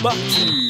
Debate.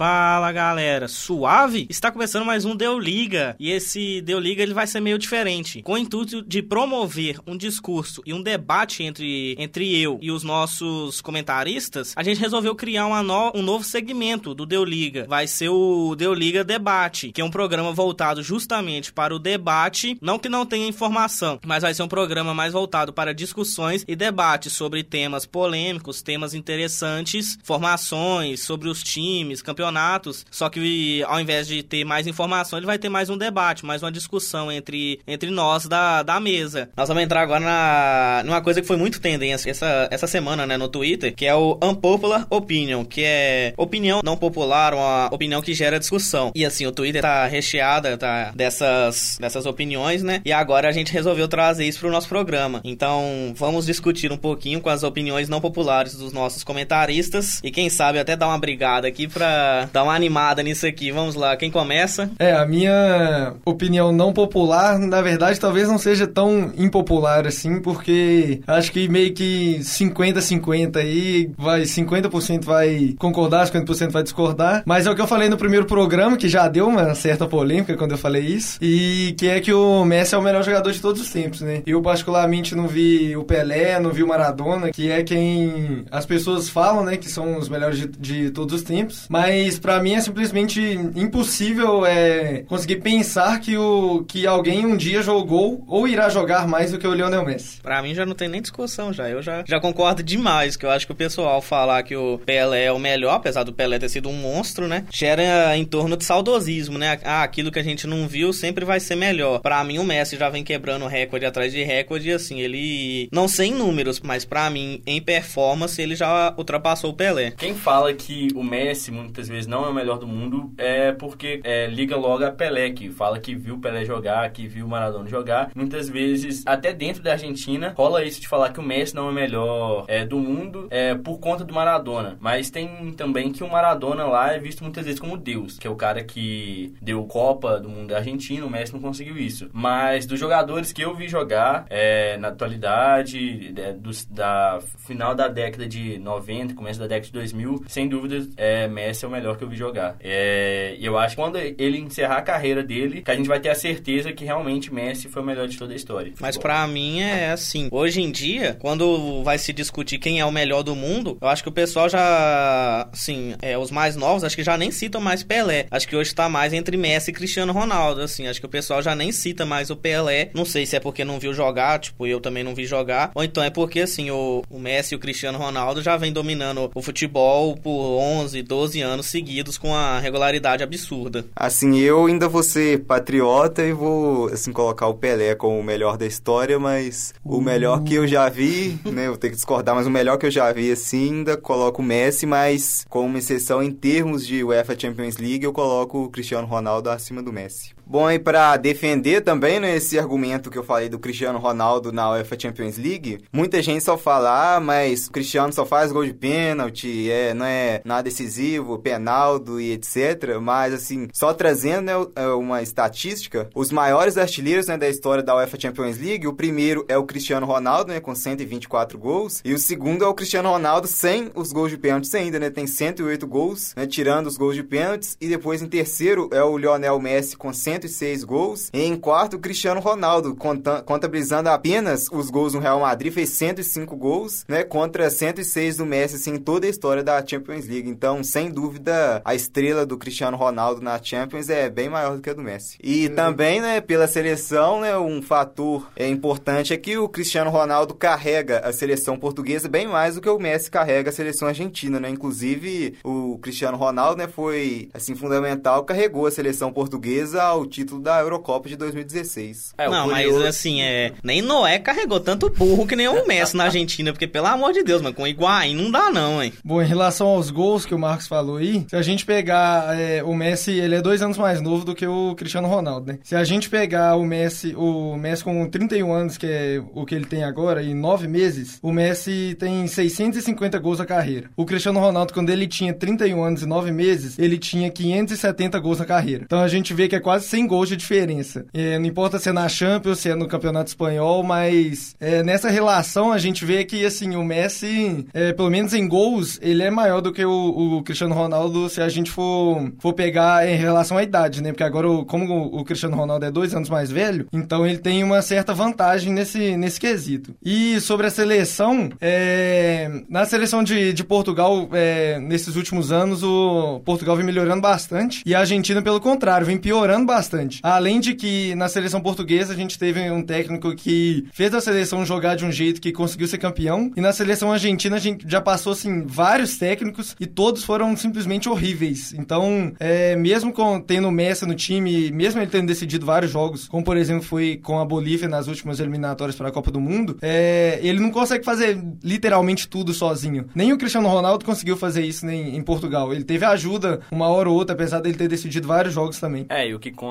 Fala galera, suave? Está começando mais um Deu Liga e esse Deu Liga ele vai ser meio diferente, com o intuito de promover um discurso e um debate entre, entre eu e os nossos comentaristas. A gente resolveu criar uma no, um novo segmento do Deu Liga, vai ser o Deu Liga Debate, que é um programa voltado justamente para o debate, não que não tenha informação, mas vai ser um programa mais voltado para discussões e debates sobre temas polêmicos, temas interessantes, formações sobre os times, campeonatos campeonatos, só que ao invés de ter mais informação, ele vai ter mais um debate, mais uma discussão entre, entre nós da, da mesa. Nós vamos entrar agora na, numa coisa que foi muito tendência essa, essa semana, né, no Twitter, que é o Unpopular Opinion, que é opinião não popular, uma opinião que gera discussão. E assim, o Twitter tá recheada tá, dessas, dessas opiniões, né? E agora a gente resolveu trazer isso pro nosso programa. Então, vamos discutir um pouquinho com as opiniões não populares dos nossos comentaristas e quem sabe até dar uma brigada aqui pra dar uma animada nisso aqui. Vamos lá, quem começa? É, a minha opinião não popular, na verdade, talvez não seja tão impopular assim, porque acho que meio que 50-50 aí, vai 50% vai concordar, 50% vai discordar. Mas é o que eu falei no primeiro programa, que já deu uma certa polêmica quando eu falei isso, e que é que o Messi é o melhor jogador de todos os tempos, né? Eu particularmente não vi o Pelé, não vi o Maradona, que é quem as pessoas falam, né, que são os melhores de, de todos os tempos, mas mas para mim é simplesmente impossível é, conseguir pensar que, o, que alguém um dia jogou ou irá jogar mais do que o Lionel Messi. Para mim já não tem nem discussão já. Eu já, já concordo demais que eu acho que o pessoal falar que o Pelé é o melhor, apesar do Pelé ter sido um monstro, né? Gera em torno de saudosismo, né? Ah, aquilo que a gente não viu sempre vai ser melhor. Para mim o Messi já vem quebrando recorde atrás de recorde assim, ele não sei em números, mas para mim em performance ele já ultrapassou o Pelé. Quem fala que o Messi muitas vezes não é o melhor do mundo, é porque é, liga logo a Pelé, que fala que viu Pelé jogar, que viu Maradona jogar. Muitas vezes, até dentro da Argentina, rola isso de falar que o Messi não é o melhor é, do mundo é, por conta do Maradona. Mas tem também que o Maradona lá é visto muitas vezes como Deus, que é o cara que deu Copa do Mundo da Argentina, o Messi não conseguiu isso. Mas dos jogadores que eu vi jogar é, na atualidade, é, dos, da final da década de 90, começo da década de 2000, sem dúvida, é, Messi é o melhor melhor que eu vi jogar. É, eu acho que quando ele encerrar a carreira dele, que a gente vai ter a certeza que realmente Messi foi o melhor de toda a história. Mas para mim é assim. Hoje em dia, quando vai se discutir quem é o melhor do mundo, eu acho que o pessoal já, assim, é, os mais novos, acho que já nem citam mais Pelé. Acho que hoje tá mais entre Messi e Cristiano Ronaldo, assim. Acho que o pessoal já nem cita mais o Pelé. Não sei se é porque não viu jogar, tipo, eu também não vi jogar, ou então é porque, assim, o, o Messi e o Cristiano Ronaldo já vem dominando o futebol por 11, 12 anos seguidos com a regularidade absurda. Assim, eu ainda vou ser patriota e vou, assim, colocar o Pelé como o melhor da história, mas uh. o melhor que eu já vi, né, vou ter que discordar, mas o melhor que eu já vi, assim, ainda coloco o Messi, mas com uma exceção em termos de UEFA Champions League, eu coloco o Cristiano Ronaldo acima do Messi. Bom, e para defender também né, esse argumento que eu falei do Cristiano Ronaldo na UEFA Champions League, muita gente só fala, ah, mas o Cristiano só faz gol de pênalti, é, não é nada decisivo, penaldo e etc. Mas, assim, só trazendo né, é uma estatística, os maiores artilheiros né, da história da UEFA Champions League, o primeiro é o Cristiano Ronaldo, né, com 124 gols, e o segundo é o Cristiano Ronaldo sem os gols de pênaltis ainda, né, tem 108 gols, né, tirando os gols de pênaltis, e depois em terceiro é o Lionel Messi com 100 106 gols. Em quarto, o Cristiano Ronaldo, contabilizando apenas os gols no Real Madrid, fez 105 gols, né? Contra 106 do Messi, assim, em toda a história da Champions League. Então, sem dúvida, a estrela do Cristiano Ronaldo na Champions é bem maior do que a do Messi. E uhum. também, né, pela seleção, né, um fator é importante é que o Cristiano Ronaldo carrega a seleção portuguesa bem mais do que o Messi carrega a seleção argentina, né? Inclusive, o Cristiano Ronaldo, né, foi assim fundamental, carregou a seleção portuguesa ao título da Eurocopa de 2016. É, não, curioso... mas assim, é, nem Noé carregou tanto burro que nem o Messi na Argentina, porque pelo amor de Deus, mano, com Higuaín não dá não, hein. Bom, em relação aos gols que o Marcos falou aí, se a gente pegar é, o Messi, ele é dois anos mais novo do que o Cristiano Ronaldo, né? Se a gente pegar o Messi, o Messi com 31 anos, que é o que ele tem agora, em nove meses, o Messi tem 650 gols na carreira. O Cristiano Ronaldo, quando ele tinha 31 anos e nove meses, ele tinha 570 gols na carreira. Então a gente vê que é quase 100 gols de diferença. É, não importa se é na Champions, se é no Campeonato Espanhol, mas é, nessa relação a gente vê que, assim, o Messi, é, pelo menos em gols, ele é maior do que o, o, Cristiano Ronaldo se a gente for, for pegar em relação à idade, né? Porque agora, como o, Cristiano Ronaldo é dois anos mais velho, então ele tem uma certa vantagem nesse, nesse quesito. E sobre a seleção, é, na seleção de, de Portugal, é, nesses últimos anos, o Portugal vem melhorando bastante e a Argentina, pelo contrário, vem piorando bastante. Além de que na seleção portuguesa a gente teve um técnico que fez a seleção jogar de um jeito que conseguiu ser campeão, e na seleção argentina a gente já passou assim vários técnicos e todos foram simplesmente horríveis. Então, é, mesmo com, tendo o Messi no time, mesmo ele tendo decidido vários jogos, como por exemplo foi com a Bolívia nas últimas eliminatórias para a Copa do Mundo, é, ele não consegue fazer literalmente tudo sozinho. Nem o Cristiano Ronaldo conseguiu fazer isso nem em Portugal. Ele teve ajuda uma hora ou outra, apesar dele ter decidido vários jogos também. É, e o que conta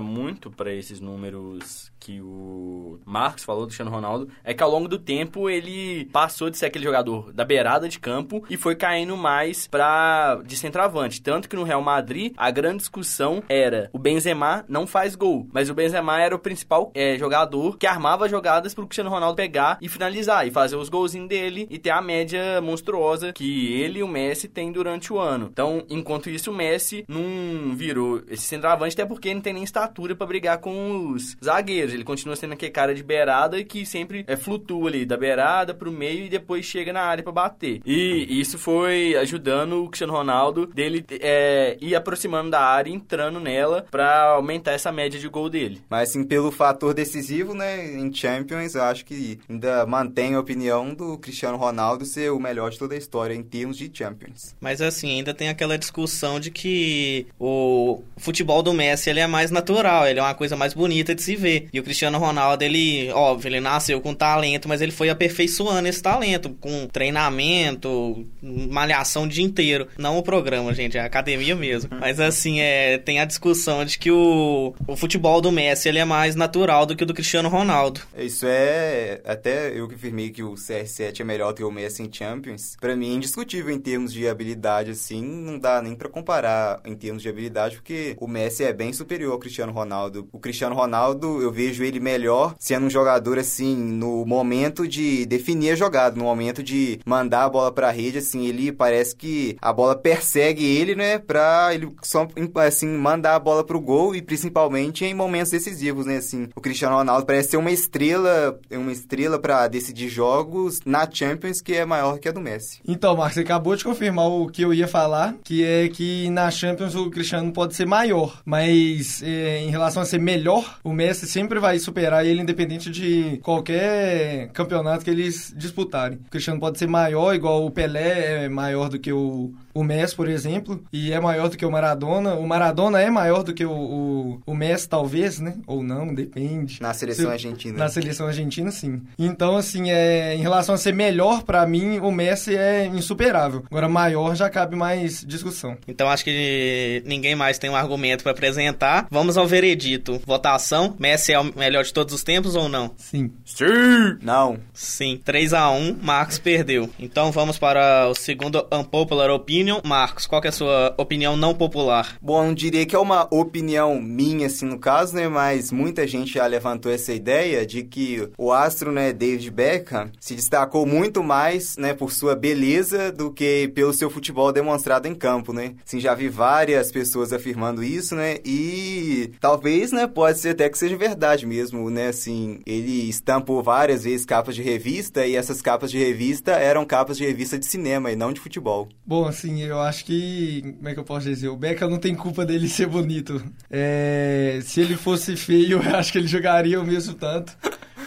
muito para esses números que o Marcos falou do Cristiano Ronaldo é que ao longo do tempo ele passou de ser aquele jogador da beirada de campo e foi caindo mais para de centroavante. Tanto que no Real Madrid a grande discussão era o Benzema não faz gol, mas o Benzema era o principal é, jogador que armava jogadas pro Cristiano Ronaldo pegar e finalizar e fazer os golzinhos dele e ter a média monstruosa que ele e o Messi têm durante o ano. Então, enquanto isso, o Messi não virou esse centroavante, até porque não tem nem estatura para brigar com os zagueiros. Ele continua sendo aquele cara de beirada que sempre é, flutua ali da beirada pro meio e depois chega na área para bater. E isso foi ajudando o Cristiano Ronaldo dele é, ir aproximando da área, entrando nela para aumentar essa média de gol dele. Mas assim, pelo fator decisivo, né, em Champions, eu acho que ainda mantém a opinião do Cristiano Ronaldo ser o melhor de toda a história em termos de Champions. Mas assim, ainda tem aquela discussão de que o futebol do Messi ele é mais natural, ele é uma coisa mais bonita de se ver. E o Cristiano Ronaldo, ele, óbvio, ele nasceu com talento, mas ele foi aperfeiçoando esse talento com treinamento, malhação o dia inteiro. Não o programa, gente, é a academia mesmo. Mas assim, é, tem a discussão de que o, o futebol do Messi ele é mais natural do que o do Cristiano Ronaldo. Isso é até eu que afirmei que o CR7 é melhor que o Messi em Champions. Para mim é indiscutível em termos de habilidade assim, não dá nem para comparar em termos de habilidade, porque o Messi é bem superior ao Cristiano Ronaldo. O Cristiano Ronaldo, eu vejo ele melhor sendo um jogador assim no momento de definir a jogada, no momento de mandar a bola para a rede, assim, ele parece que a bola persegue ele, né, para ele só assim mandar a bola pro gol e principalmente em momentos decisivos, né, assim. O Cristiano Ronaldo parece ser uma estrela, uma estrela para decidir jogos na Champions que é maior que a do Messi. Então, Marcos, você acabou de confirmar o que eu ia falar, que é que na Champions o Cristiano pode ser maior, mas é, em relação a ser melhor, o Messi sempre vai superar ele independente de qualquer campeonato que eles disputarem. O Cristiano pode ser maior, igual o Pelé é maior do que o, o Messi, por exemplo, e é maior do que o Maradona. O Maradona é maior do que o, o, o Messi, talvez, né? Ou não, depende. Na seleção Se, argentina. Na seleção argentina, sim. Então, assim, é, em relação a ser melhor, para mim, o Messi é insuperável. Agora, maior já cabe mais discussão. Então, acho que ninguém mais tem um argumento para apresentar. Vamos ao veredito. Votação: Messi é o melhor de todos os tempos ou não? Sim. Sim! Não. Sim. 3 a 1 Marcos perdeu. Então, vamos para o segundo Unpopular Opinion. Marcos, qual é a sua opinião não popular? Bom, não diria que é uma opinião minha, assim, no caso, né? Mas muita gente já levantou essa ideia de que o astro, né, David Beckham, se destacou muito mais, né, por sua beleza do que pelo seu futebol demonstrado em campo, né? Assim, já vi várias pessoas afirmando isso, né? E talvez, né, pode ser até que seja verdade mesmo, né? Assim, ele estampou várias vezes capas de revista e essas capas de revista eram capas de revista de cinema e não de futebol. Bom, assim, eu acho que. Como é que eu posso dizer? O Beckham não tem culpa dele ser bonito. É, se ele fosse feio, eu acho que ele jogaria o mesmo tanto.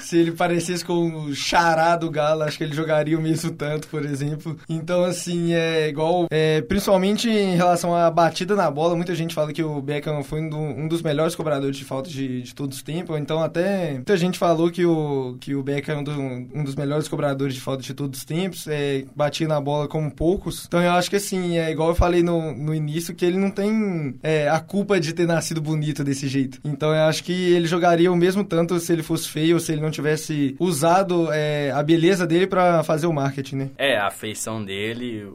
Se ele parecesse com o xará do Galo, acho que ele jogaria o mesmo tanto, por exemplo. Então, assim, é igual. É, principalmente em relação à batida na bola, muita gente fala que o Beckham foi um, do, um dos melhores cobradores de falta de, de todos os tempos. Então, até muita gente falou que o, que o Beckham é um, do, um dos melhores cobradores de falta de todos os tempos. É, batia na bola como poucos. Então, eu acho que, assim, é igual eu falei no, no início, que ele não tem é, a culpa de ter nascido bonito desse jeito. Então, eu acho que ele jogaria o mesmo tanto se ele fosse feio ou se ele não tivesse usado é, a beleza dele para fazer o marketing, né? É, a feição dele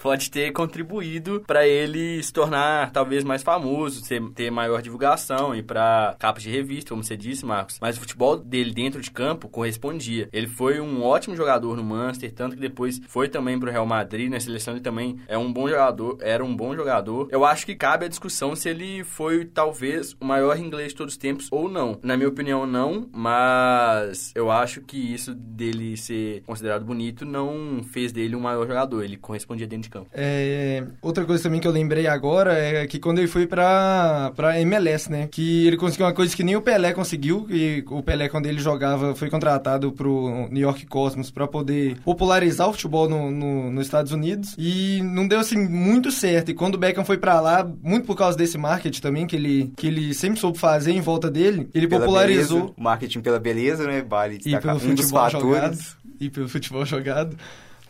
pode ter contribuído para ele se tornar talvez mais famoso, ter, ter maior divulgação e para capas de revista, como você disse, Marcos. Mas o futebol dele dentro de campo correspondia. Ele foi um ótimo jogador no Manchester, tanto que depois foi também pro Real Madrid, na seleção ele também é um bom jogador, era um bom jogador. Eu acho que cabe a discussão se ele foi talvez o maior inglês de todos os tempos ou não. Na minha opinião, não, mas eu acho que isso dele ser considerado bonito não fez dele um maior jogador. Ele correspondia dentro de campo. É, outra coisa também que eu lembrei agora é que quando ele foi pra, pra MLS, né? Que ele conseguiu uma coisa que nem o Pelé conseguiu. E o Pelé, quando ele jogava, foi contratado pro New York Cosmos para poder popularizar o futebol no, no, nos Estados Unidos. E não deu assim muito certo. E quando o Beckham foi para lá, muito por causa desse marketing também, que ele, que ele sempre soube fazer em volta dele, ele Pela popularizou. beleza, marketing pela beleza, né? Vale E pelo um futebol jogado. E pelo futebol jogado.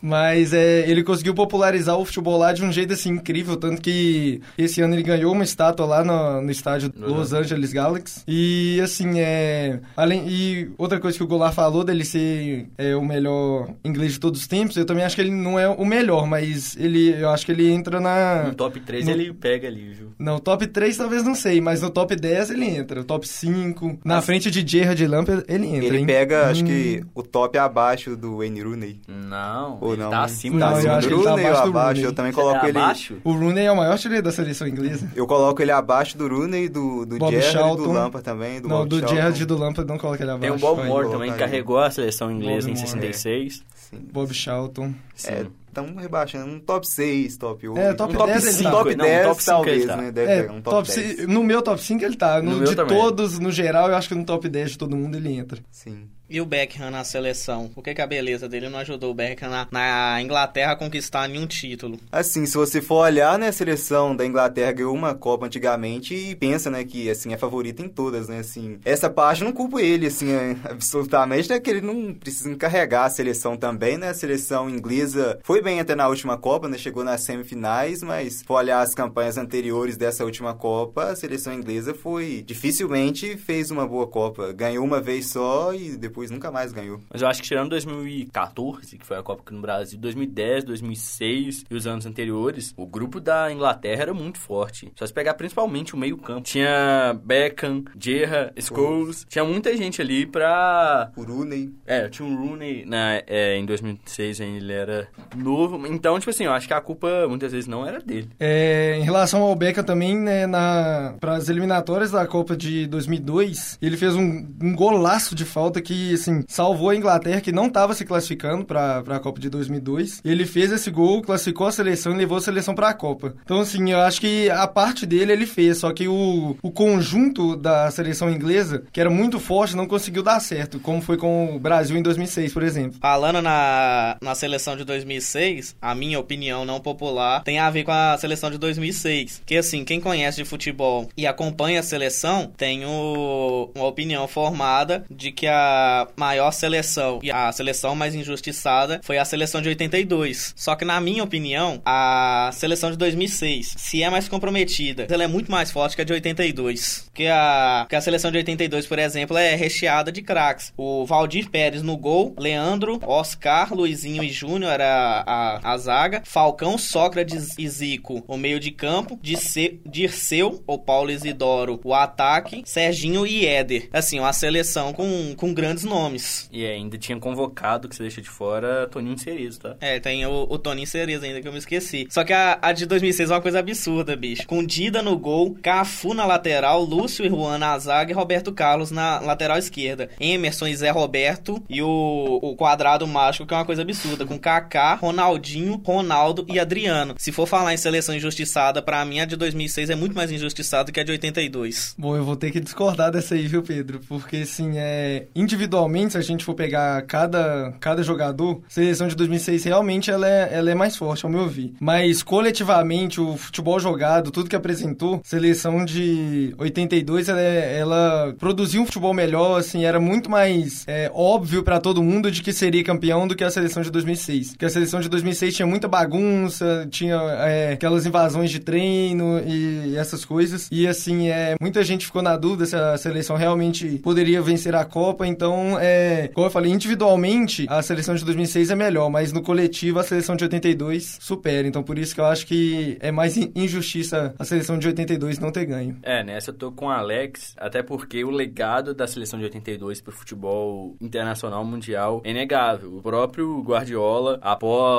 Mas é, ele conseguiu popularizar o futebol lá de um jeito assim incrível, tanto que esse ano ele ganhou uma estátua lá no, no estádio Los Angeles Galaxy. E assim, é. Além, e outra coisa que o Goulart falou dele ser é, o melhor inglês de todos os tempos, eu também acho que ele não é o melhor, mas ele eu acho que ele entra na. No top 3 no- ele pega ali, viu? Não, top 3 talvez não sei, mas no top 10 ele entra. O top 5. Na frente de Gerard Lampard ele entra. Ele hein? pega, acho Hum. que, o top abaixo do Wayne Rooney. Não, Ou ele não? tá acima Não, tá eu acima acho do tá Rooney ou abaixo do abaixo? Rooney. Eu também coloco é ele... abaixo? O Rooney é o maior artilheiro da seleção inglesa. Eu coloco ele abaixo do Rooney, do, do Bob Gerrard e Charlton. do Lampard também. Do não, Bob do Charlton. Gerrard e do Lampard não coloca ele abaixo. Tem o Bob. Moore também, que carregou a seleção inglesa Bob em Moore, 66. Sim. Bob Charlton. É, estamos rebaixando. Um top 6, top 8. É, top Um top 10 ele cinco, tá. top não, 10 top cinco talvez, ele tá. né? Deve É, pegar um top, top 10. ci- no meu top 5 ele tá. No, No meu de também. todos, no geral, eu acho que no top 10 de todo mundo ele entra. Sim. E o Beckham na seleção? Por que, que a beleza dele não ajudou o Beckham na, na Inglaterra a conquistar nenhum título? Assim, se você for olhar, né, a seleção da Inglaterra ganhou uma Copa antigamente e pensa, né, que, assim, é favorita em todas, né, assim. Essa parte eu não culpo ele, assim, é, absolutamente, né, que ele não precisa encarregar a seleção também, né, a seleção inglesa foi bem até na última Copa, né, chegou nas semifinais, mas se for olhar as campanhas anteriores dessa última Copa, a seleção inglesa foi, dificilmente fez uma boa Copa. Ganhou uma vez só e depois nunca mais ganhou. Mas eu acho que tirando 2014, que foi a Copa aqui no Brasil, 2010, 2006 e os anos anteriores, o grupo da Inglaterra era muito forte. Só se pegar principalmente o meio campo. Tinha Beckham, Gerrard, Scholes, tinha muita gente ali pra... O Rooney, É, tinha um Rooney na, é, em 2006, ainda ele era novo. Então, tipo assim, eu acho que a culpa muitas vezes não era dele. É, em relação ao Beckham também, né, na, para as eliminatórias da Copa de 2002, ele fez um, um golaço de falta que, assim, salvou a Inglaterra, que não estava se classificando para a Copa de 2002. Ele fez esse gol, classificou a seleção e levou a seleção para a Copa. Então, assim, eu acho que a parte dele ele fez, só que o, o conjunto da seleção inglesa, que era muito forte, não conseguiu dar certo, como foi com o Brasil em 2006, por exemplo. Falando na, na seleção de 2006, a minha opinião não popular tem a ver com a seleção de 2006. Que assim, quem conhece de futebol e acompanha a seleção tem o- uma opinião formada de que a maior seleção e a seleção mais injustiçada foi a seleção de 82. Só que na minha opinião, a seleção de 2006, se é mais comprometida, ela é muito mais forte que a de 82. Porque a, porque a seleção de 82, por exemplo, é recheada de craques. O Valdir Pérez no gol, Leandro, Oscar, Luizinho e Júnior era a, a zaga, Falcão, Sócrates e Zico o meio de campo, Dirce- Dirceu, o Paulo Isidoro o ataque, Serginho e Éder. Assim, uma seleção com, com grandes nomes. E ainda tinha convocado, que você deixa de fora, Toninho Cerezo, tá? É, tem o, o Toninho Cereza ainda que eu me esqueci. Só que a, a de 2006 é uma coisa absurda, bicho. Com Dida no gol, Cafu na lateral, Lúcio e Juan na zaga e Roberto Carlos na lateral esquerda. Emerson e Zé Roberto e o, o quadrado mágico, que é uma coisa absurda. Com Kaká, Ronaldinho, Ronaldo e Adriano. Se for falar em seleção injustiçada, pra mim a de 2006 é muito mais injustiçada que a de 82. Bom, eu vou ter que discordar dessa aí, viu, Pedro? Porque, assim, é... individualmente, se a gente for pegar cada, cada jogador, a seleção de 2006 realmente ela é, ela é mais forte, ao meu ver. Mas, coletivamente, o futebol jogado, tudo que apresentou, seleção de 82, ela, é- ela produziu um futebol melhor, assim, era muito mais é, óbvio pra todo mundo de que seria campeão do que a seleção de 2006. Porque a seleção de 2006 tinha muita bagunça, tinha é, aquelas invasões de treino e essas coisas. E assim, é, muita gente ficou na dúvida se a seleção realmente poderia vencer a Copa. Então, é, como eu falei, individualmente a seleção de 2006 é melhor, mas no coletivo a seleção de 82 supera. Então, por isso que eu acho que é mais injustiça a seleção de 82 não ter ganho. É, nessa eu tô com o Alex, até porque o legado da seleção de 82 pro futebol internacional mundial é inegável. O próprio Guardiola, após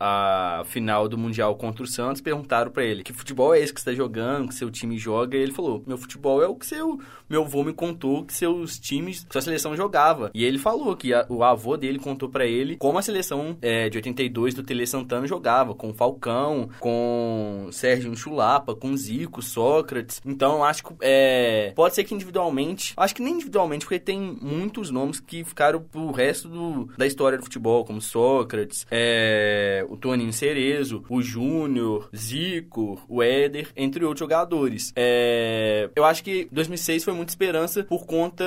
a final do Mundial contra o Santos, perguntaram para ele: "Que futebol é esse que você tá jogando, que seu time joga?" E ele falou: "Meu futebol é o que seu meu avô me contou que seus times, que sua seleção jogava". E ele falou que a, o avô dele contou para ele como a seleção é, de 82 do Tele Santana jogava, com Falcão, com Sérgio Chulapa, com Zico, Sócrates. Então, acho que é, pode ser que individualmente, acho que nem individualmente, porque tem muitos nomes que ficaram pro resto do, da história do futebol, como Sócrates, é, o Toninho Cerezo, o Júnior, Zico, o Éder, entre outros jogadores. É, eu acho que 2006 foi muita esperança por conta.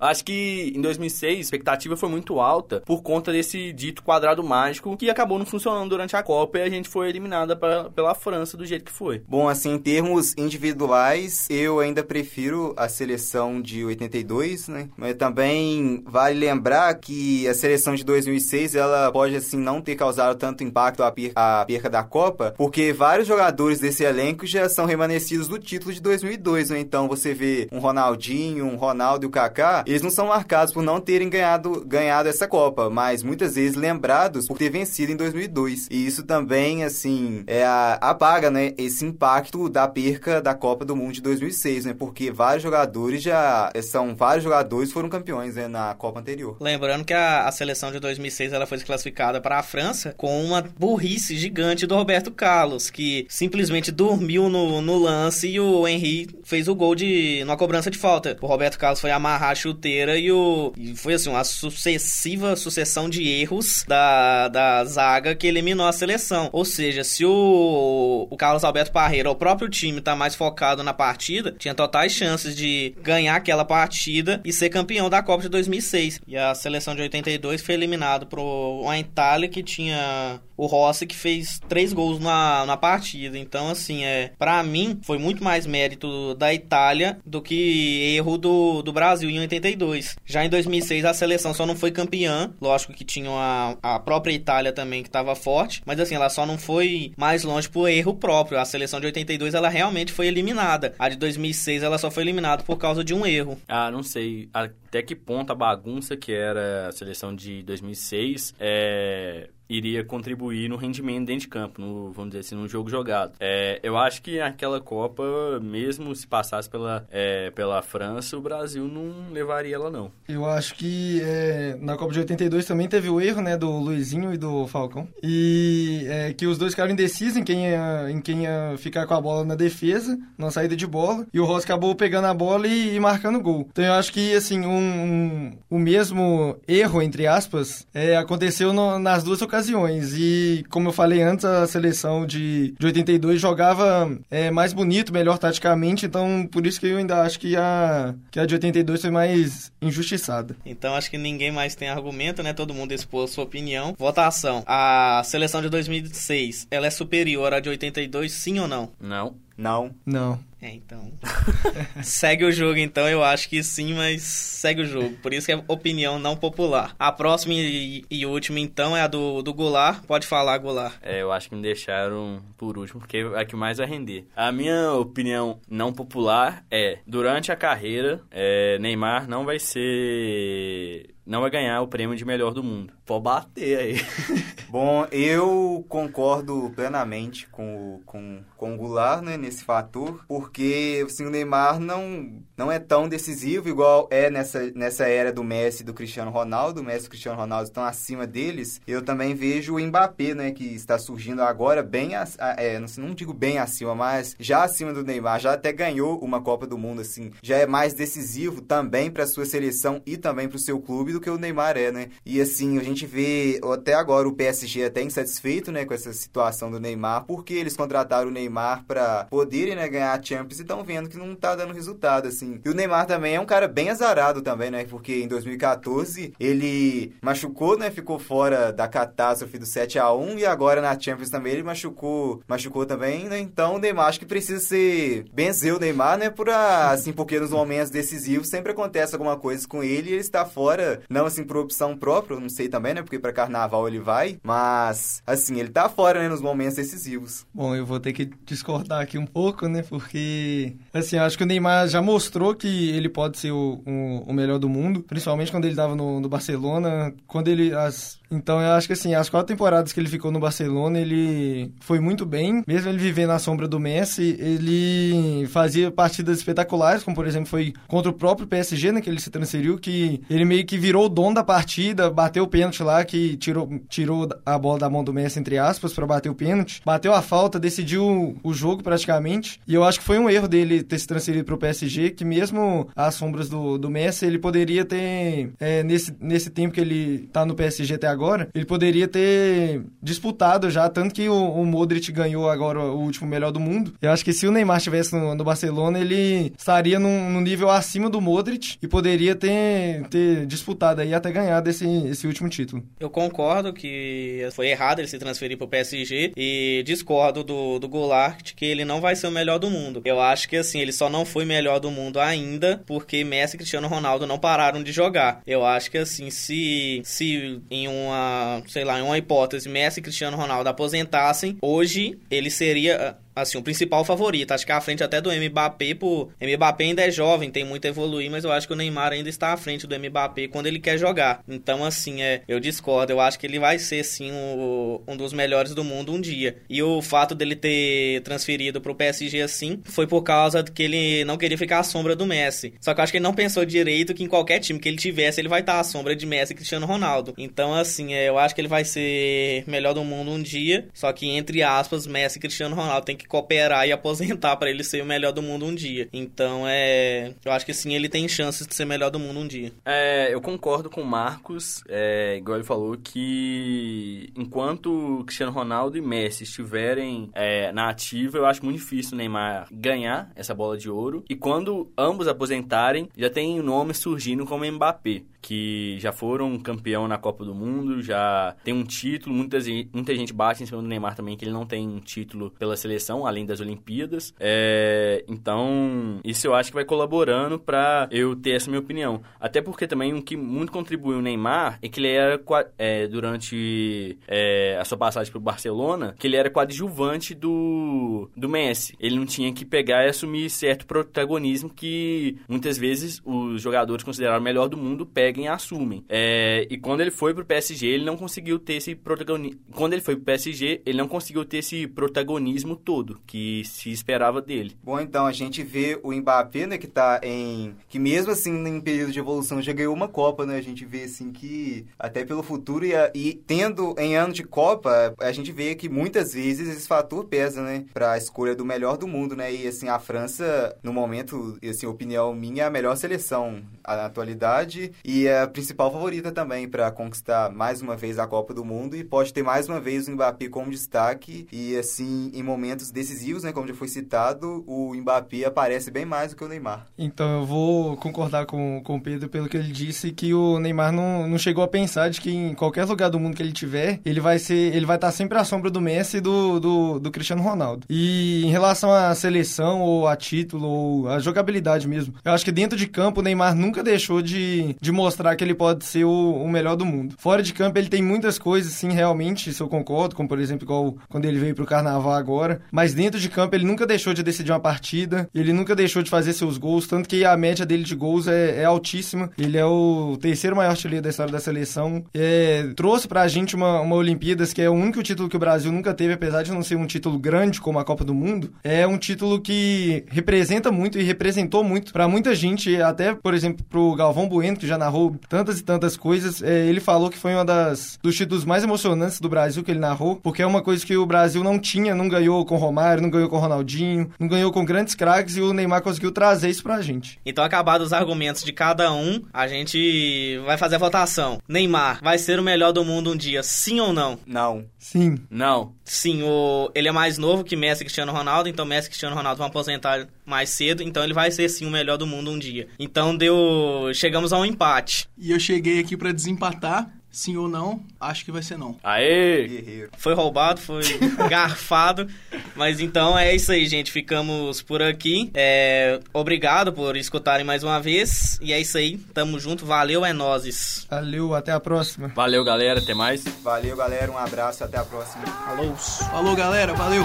Acho que em 2006 a expectativa foi muito alta por conta desse dito quadrado mágico que acabou não funcionando durante a Copa e a gente foi eliminada pra, pela França do jeito que foi. Bom, assim, em termos individuais, eu ainda prefiro a seleção de 82, né? Mas também vale lembrar que a seleção de 2006, ela pode, assim, não ter causado tanto impacto a, per a perca da Copa, porque vários jogadores desse elenco já são remanescidos do título de 2002, né? Então, você vê um Ronaldinho, um Ronaldo e o Kaká, eles não são marcados por não terem ganhado, ganhado essa Copa, mas muitas vezes lembrados por ter vencido em 2002. E isso também, assim, é apaga, né, esse impacto da perca da Copa do Mundo de 2006, né? Porque vários jogadores já são vários jogadores foram campeões né, na Copa anterior. Lembrando que a, a seleção de 2006 ela foi classificada para a França com uma burrice gigante do Roberto Carlos, que simplesmente dormiu no, no lance e o Henry fez o gol de numa cobrança de falta. O Roberto Carlos foi amarrar a chuteira e o e foi assim uma sucessiva sucessão de erros da, da zaga que eliminou a seleção. Ou seja, se o, o Carlos Alberto Parreira, o próprio time, tá mais focado na partida, tinha totais chances de ganhar aquela partida e ser campeão da Copa de 2006. E a seleção de 82 foi eliminado por uma Itália que tinha o Rossi que fez três gols na, na partida. Então, assim, é para mim foi muito mais mérito da Itália do que erro do, do Brasil em 82. Já em 2006 a seleção só não foi campeã, lógico que tinha a, a própria Itália também que estava forte, mas assim, ela só não foi mais longe por erro próprio. A seleção de 82 ela realmente foi eliminada. A de 2006 ela só foi eliminada por causa de um erro. Ah, não sei até que ponto a bagunça que era a seleção de 2006 é iria contribuir no rendimento dentro de campo, no, vamos dizer assim, no jogo jogado. É, eu acho que aquela Copa, mesmo se passasse pela, é, pela França, o Brasil não levaria ela, não. Eu acho que é, na Copa de 82 também teve o erro, né, do Luizinho e do Falcão. E é, que os dois ficaram indecisos em quem, ia, em quem ia ficar com a bola na defesa, na saída de bola. E o Rossi acabou pegando a bola e, e marcando gol. Então eu acho que, assim, um, um o mesmo erro, entre aspas, é, aconteceu no, nas duas ocasiões ocasiões. E, como eu falei antes, a seleção de, de 82 jogava é, mais bonito, melhor taticamente. Então, por isso que eu ainda acho que a, que a de 82 foi mais injustiçada. Então, acho que ninguém mais tem argumento, né? Todo mundo expôs sua opinião. Votação. A seleção de 2006, ela é superior à de 82, sim ou não? Não. Não. Não. É, então. segue o jogo, então, eu acho que sim, mas segue o jogo. Por isso que é opinião não popular. A próxima e, e última, então, é a do, do Goulart. Pode falar, Goulart. É, eu acho que me deixaram por último, porque é a que mais vai render. A minha opinião não popular é: durante a carreira, é, Neymar não vai ser não vai ganhar o prêmio de melhor do mundo. Pode bater aí. Bom, eu concordo plenamente com, com, com o Goulart, né, nesse fator, porque assim, o Neymar não, não é tão decisivo igual é nessa, nessa era do Messi e do Cristiano Ronaldo. O Messi e o Cristiano Ronaldo estão acima deles. Eu também vejo o Mbappé, né, que está surgindo agora bem, é, não, não digo bem acima, mas já acima do Neymar, já até ganhou uma Copa do Mundo, assim, já é mais decisivo também para sua seleção e também para o seu clube do que o Neymar é, né? E assim, a gente vê até agora o PSG até insatisfeito, né, com essa situação do Neymar, porque eles contrataram o Neymar para poderem né, ganhar a Champions e estão vendo que não tá dando resultado, assim. E o Neymar também é um cara bem azarado também, né? Porque em 2014 ele machucou, né? Ficou fora da catástrofe do 7 a 1 e agora na Champions também ele machucou, machucou também, né? Então o Neymar acho que precisa ser benzer o Neymar, né? Por assim, porque nos momentos decisivos sempre acontece alguma coisa com ele e ele está fora, não assim por opção própria, não sei também, né? Porque para carnaval ele vai, mas assim, ele tá fora, né, nos momentos decisivos. Bom, eu vou ter que discordar aqui um pouco, né? Porque assim, acho que o Neymar já mostrou que ele pode ser o, o, o melhor do mundo, principalmente quando ele estava no, no Barcelona, quando ele as então eu acho que assim, as quatro temporadas que ele ficou no Barcelona, ele foi muito bem. Mesmo ele vivendo na sombra do Messi, ele fazia partidas espetaculares, como por exemplo foi contra o próprio PSG, né, que ele se transferiu, que ele meio que virou o dono da partida, bateu o pênalti lá, que tirou, tirou a bola da mão do Messi, entre aspas, para bater o pênalti. Bateu a falta, decidiu o jogo praticamente. E eu acho que foi um erro dele ter se transferido para o PSG, que mesmo às sombras do, do Messi, ele poderia ter, é, nesse, nesse tempo que ele tá no PSG até agora, agora, ele poderia ter disputado já, tanto que o, o Modric ganhou agora o último melhor do mundo. Eu acho que se o Neymar estivesse no, no, Barcelona, ele estaria num, num, nível acima do Modric e poderia ter, ter disputado aí até ganhado esse, esse último título. Eu concordo que foi errado ele se transferir pro PSG e discordo do, do Goulart que ele não vai ser o melhor do mundo. Eu acho que assim, ele só não foi melhor do mundo ainda porque Messi e Cristiano Ronaldo não pararam de jogar. Eu acho que assim, se, se em uma uma, sei lá, uma hipótese, Messi e Cristiano Ronaldo aposentassem, hoje ele seria assim, o principal favorito. Acho que à frente até do Mbappé, por Mbappé ainda é jovem, tem muito a evoluir, mas eu acho que o Neymar ainda está à frente do Mbappé quando ele quer jogar. Então, assim, é, eu discordo. Eu acho que ele vai ser, sim, o, um dos melhores do mundo um dia. E o fato dele ter transferido para o PSG assim foi por causa que ele não queria ficar à sombra do Messi. Só que eu acho que ele não pensou direito que em qualquer time que ele tivesse, ele vai estar à sombra de Messi e Cristiano Ronaldo. Então, assim, é, eu acho que ele vai ser melhor do mundo um dia. Só que, entre aspas, Messi e Cristiano Ronaldo tem que que cooperar e aposentar para ele ser o melhor do mundo um dia. Então é. Eu acho que sim, ele tem chances de ser melhor do mundo um dia. É, eu concordo com o Marcos, é, igual ele falou, que enquanto Cristiano Ronaldo e Messi estiverem é, na ativa, eu acho muito difícil o Neymar ganhar essa bola de ouro. E quando ambos aposentarem, já tem nomes surgindo como Mbappé que já foram campeão na Copa do Mundo, já tem um título. Muita, muita gente bate em cima do Neymar também, que ele não tem um título pela seleção, além das Olimpíadas. É, então, isso eu acho que vai colaborando para eu ter essa minha opinião. Até porque também o que muito contribuiu o Neymar é que ele era, é, durante é, a sua passagem pelo Barcelona, que ele era coadjuvante do, do Messi. Ele não tinha que pegar e assumir certo protagonismo que muitas vezes os jogadores consideraram o melhor do mundo pegam e assumem. É, e quando ele foi pro PSG, ele não conseguiu ter esse protagonismo. Quando ele foi pro PSG, ele não conseguiu ter esse protagonismo todo que se esperava dele. Bom, então a gente vê o Mbappé, né, que tá em. que mesmo assim em período de evolução já ganhou uma Copa, né? A gente vê assim que até pelo futuro e, a, e tendo em ano de Copa, a gente vê que muitas vezes esse fator pesa, né? Pra escolha do melhor do mundo, né? E assim, a França, no momento, assim, opinião minha, é a melhor seleção na atualidade. E é a principal favorita também para conquistar mais uma vez a Copa do Mundo e pode ter mais uma vez o Mbappé como destaque e assim em momentos decisivos, né, como já foi citado, o Mbappé aparece bem mais do que o Neymar. Então eu vou concordar com, com o Pedro pelo que ele disse que o Neymar não, não chegou a pensar de que em qualquer lugar do mundo que ele tiver, ele vai ser, ele vai estar sempre à sombra do Messi e do, do, do Cristiano Ronaldo. E em relação à seleção ou a título ou a jogabilidade mesmo, eu acho que dentro de campo o Neymar nunca deixou de, de mostrar que ele pode ser o, o, melhor do mundo. Fora de campo, ele tem muitas coisas, sim, realmente, isso eu concordo, como por exemplo, igual quando ele veio pro carnaval agora. Mas dentro de campo, ele nunca deixou de decidir uma partida, ele nunca deixou de fazer seus gols, tanto que a média dele de gols é, é altíssima. Ele é o terceiro maior artilheiro da história da seleção. É, trouxe pra gente uma, uma Olimpíadas, que é o único título que o Brasil nunca teve, apesar de não ser um título grande como a Copa do Mundo. É um título que representa muito e representou muito para muita gente, até, por exemplo, pro Galvão Bueno, que já narrou narrou tantas e tantas coisas. É, ele falou que foi uma das dos títulos mais emocionantes do Brasil que ele narrou, porque é uma coisa que o Brasil não tinha, não ganhou com Romário, não ganhou com o Ronaldinho, não ganhou com grandes craques e o Neymar conseguiu trazer isso pra gente. Então, acabados os argumentos de cada um, a gente vai fazer a votação. Neymar vai ser o melhor do mundo um dia, sim ou não? Não. Sim. Não. Sim, o... ele é mais novo que Messi e Cristiano Ronaldo, então Messi e Cristiano Ronaldo vão aposentar mais cedo, então ele vai ser sim o melhor do mundo um dia. Então deu. Chegamos a um empate. E eu cheguei aqui pra desempatar. Sim ou não? Acho que vai ser não. Aê! Guerreiro. Foi roubado, foi garfado. Mas então é isso aí, gente. Ficamos por aqui. É, Obrigado por escutarem mais uma vez. E é isso aí. Tamo junto. Valeu, é nozes. Valeu, até a próxima. Valeu, galera. Até mais. Valeu, galera. Um abraço. Até a próxima. Falou. Falou, galera. Valeu.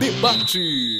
Debate.